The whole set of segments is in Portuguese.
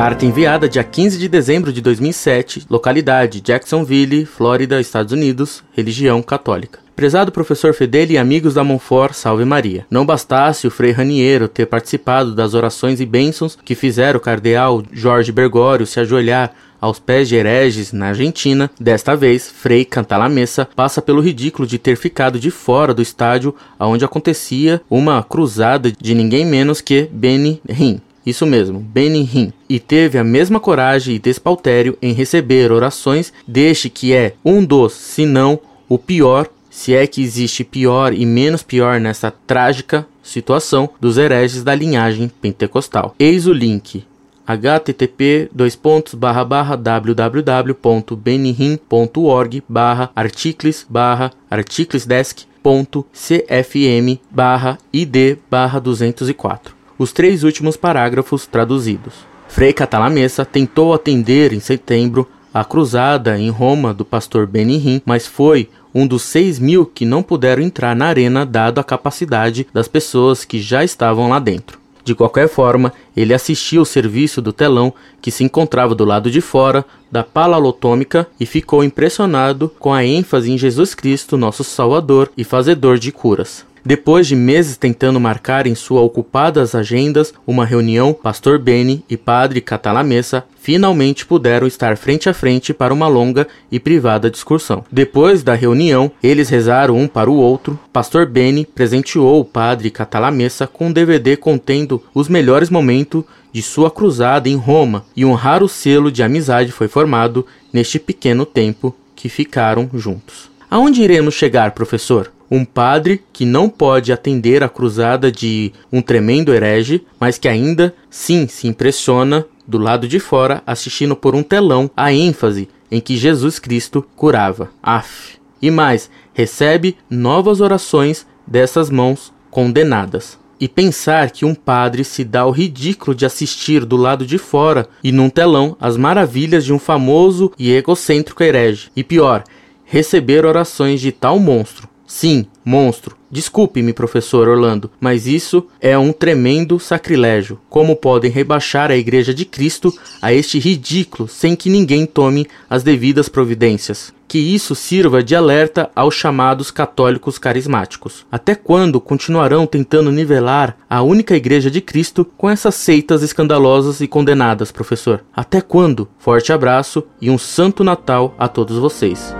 Carta enviada dia 15 de dezembro de 2007, localidade Jacksonville, Flórida, Estados Unidos, religião católica. Prezado professor Fedeli e amigos da Monfort, salve Maria. Não bastasse o Frei Raniero ter participado das orações e bênçãos que fizeram o cardeal Jorge Bergoglio se ajoelhar aos pés de hereges na Argentina, desta vez, Frei Cantalamessa passa pelo ridículo de ter ficado de fora do estádio onde acontecia uma cruzada de ninguém menos que Beni Rim. Isso mesmo, Benihim, e teve a mesma coragem e despautério em receber orações deste que é um dos, se não o pior, se é que existe pior e menos pior nessa trágica situação dos hereges da linhagem pentecostal. Eis o link http www.benihim.org barra articles barra articlesdesk.cfm barra id barra 204 os três últimos parágrafos traduzidos. Frei Catalamessa tentou atender em setembro a cruzada em Roma do pastor Benihim, mas foi um dos seis mil que não puderam entrar na arena dado a capacidade das pessoas que já estavam lá dentro. De qualquer forma, ele assistiu o serviço do telão que se encontrava do lado de fora da palalotômica e ficou impressionado com a ênfase em Jesus Cristo, nosso Salvador e fazedor de curas. Depois de meses tentando marcar em suas ocupadas agendas uma reunião, Pastor Benny e Padre Catalamessa finalmente puderam estar frente a frente para uma longa e privada discussão. Depois da reunião, eles rezaram um para o outro. Pastor Benny presenteou o Padre Catalamessa com um DVD contendo os melhores momentos de sua cruzada em Roma e um raro selo de amizade foi formado neste pequeno tempo que ficaram juntos. Aonde iremos chegar, professor? Um padre que não pode atender a cruzada de um tremendo herege, mas que ainda sim se impressiona do lado de fora assistindo por um telão a ênfase em que Jesus Cristo curava. Af. E mais, recebe novas orações dessas mãos condenadas. E pensar que um padre se dá o ridículo de assistir do lado de fora e num telão as maravilhas de um famoso e egocêntrico herege. E pior, receber orações de tal monstro, Sim, monstro. Desculpe-me, professor Orlando, mas isso é um tremendo sacrilégio. Como podem rebaixar a Igreja de Cristo a este ridículo sem que ninguém tome as devidas providências? Que isso sirva de alerta aos chamados católicos carismáticos. Até quando continuarão tentando nivelar a única Igreja de Cristo com essas seitas escandalosas e condenadas, professor? Até quando? Forte abraço e um Santo Natal a todos vocês.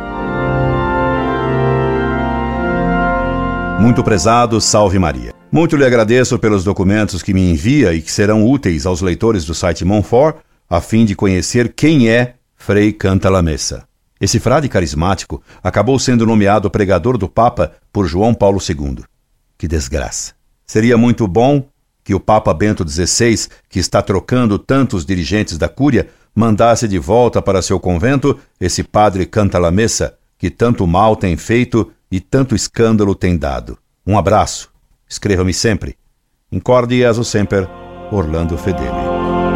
Muito prezado, salve Maria. Muito lhe agradeço pelos documentos que me envia e que serão úteis aos leitores do site Monfort, a fim de conhecer quem é Frei Cantalamessa. Esse frade carismático acabou sendo nomeado pregador do Papa por João Paulo II. Que desgraça. Seria muito bom que o Papa Bento XVI, que está trocando tantos dirigentes da Cúria, mandasse de volta para seu convento esse padre Cantalamessa, que tanto mal tem feito e tanto escândalo tem dado. Um abraço. Escreva-me sempre. Incorde e sempre, Orlando Fedeli.